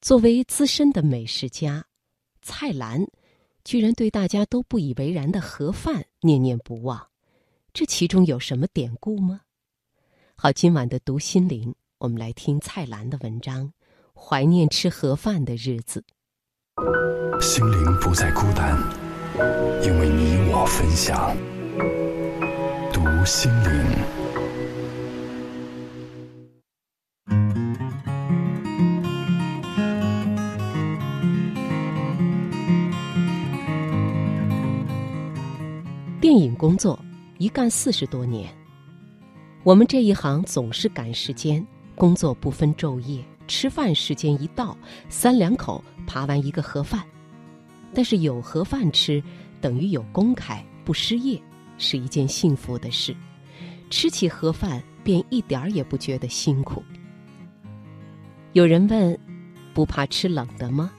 作为资深的美食家，蔡澜居然对大家都不以为然的盒饭念念不忘，这其中有什么典故吗？好，今晚的读心灵，我们来听蔡澜的文章《怀念吃盒饭的日子》。心灵不再孤单，因为你我分享。读心灵。电影工作一干四十多年，我们这一行总是赶时间，工作不分昼夜，吃饭时间一到，三两口扒完一个盒饭。但是有盒饭吃，等于有公开，不失业，是一件幸福的事。吃起盒饭便一点儿也不觉得辛苦。有人问：“不怕吃冷的吗？”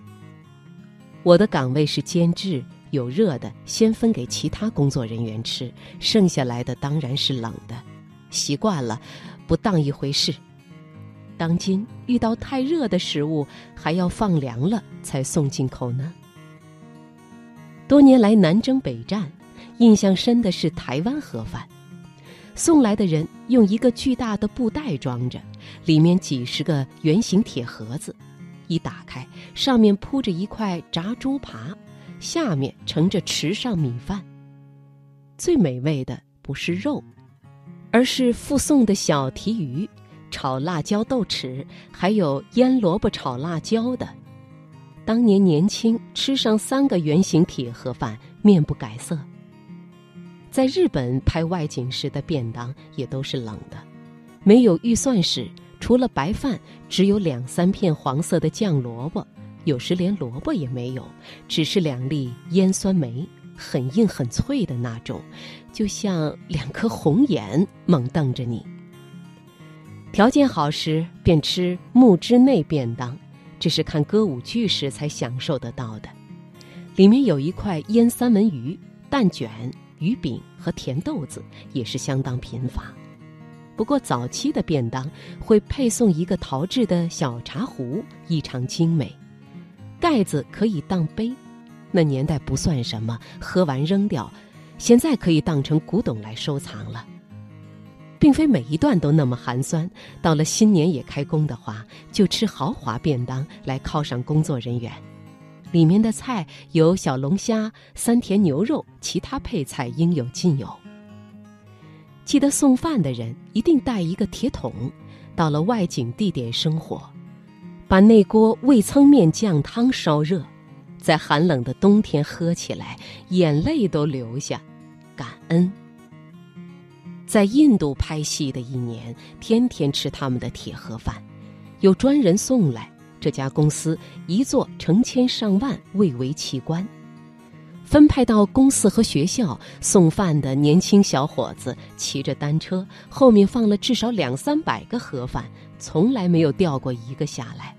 我的岗位是监制。有热的，先分给其他工作人员吃，剩下来的当然是冷的。习惯了，不当一回事。当今遇到太热的食物，还要放凉了才送进口呢。多年来南征北战，印象深的是台湾盒饭，送来的人用一个巨大的布袋装着，里面几十个圆形铁盒子，一打开，上面铺着一块炸猪扒。下面盛着池上米饭。最美味的不是肉，而是附送的小提鱼、炒辣椒豆豉，还有腌萝卜炒辣椒的。当年年轻，吃上三个圆形铁盒饭，面不改色。在日本拍外景时的便当也都是冷的，没有预算时，除了白饭，只有两三片黄色的酱萝卜。有时连萝卜也没有，只是两粒腌酸梅，很硬很脆的那种，就像两颗红眼猛瞪着你。条件好时便吃木之内便当，这是看歌舞剧时才享受得到的。里面有一块腌三文鱼、蛋卷、鱼饼和甜豆子，也是相当贫乏。不过早期的便当会配送一个陶制的小茶壶，异常精美。盖子可以当杯，那年代不算什么，喝完扔掉。现在可以当成古董来收藏了。并非每一段都那么寒酸，到了新年也开工的话，就吃豪华便当来犒赏工作人员。里面的菜有小龙虾、三甜牛肉，其他配菜应有尽有。记得送饭的人一定带一个铁桶，到了外景地点生火。把那锅味噌面酱汤烧热，在寒冷的冬天喝起来，眼泪都流下，感恩。在印度拍戏的一年，天天吃他们的铁盒饭，有专人送来。这家公司一做成千上万，蔚为奇观。分派到公司和学校送饭的年轻小伙子骑着单车，后面放了至少两三百个盒饭，从来没有掉过一个下来。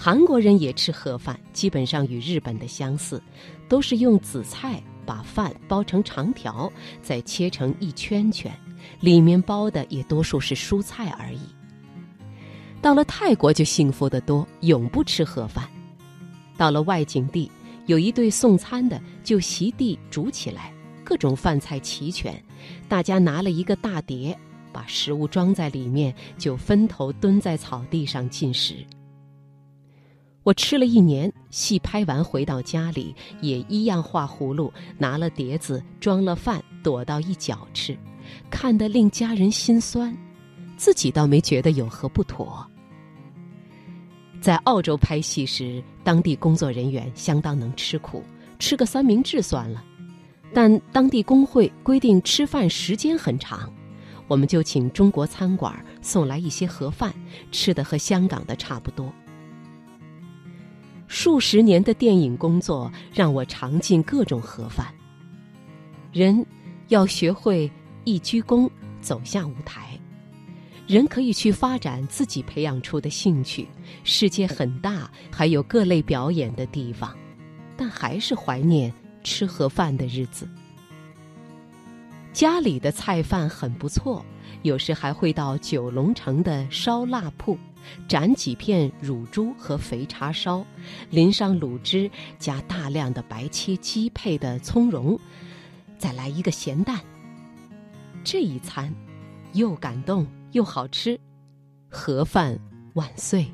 韩国人也吃盒饭，基本上与日本的相似，都是用紫菜把饭包成长条，再切成一圈圈，里面包的也多数是蔬菜而已。到了泰国就幸福得多，永不吃盒饭。到了外景地，有一对送餐的就席地煮起来，各种饭菜齐全，大家拿了一个大碟，把食物装在里面，就分头蹲在草地上进食。我吃了一年，戏拍完回到家里，也一样画葫芦，拿了碟子装了饭，躲到一角吃，看得令家人心酸，自己倒没觉得有何不妥。在澳洲拍戏时，当地工作人员相当能吃苦，吃个三明治算了，但当地工会规定吃饭时间很长，我们就请中国餐馆送来一些盒饭，吃的和香港的差不多。数十年的电影工作让我尝尽各种盒饭。人要学会一鞠躬走下舞台，人可以去发展自己培养出的兴趣。世界很大，还有各类表演的地方，但还是怀念吃盒饭的日子。家里的菜饭很不错，有时还会到九龙城的烧腊铺，斩几片乳猪和肥叉烧，淋上卤汁，加大量的白切鸡配的葱蓉，再来一个咸蛋。这一餐又感动又好吃，盒饭万岁。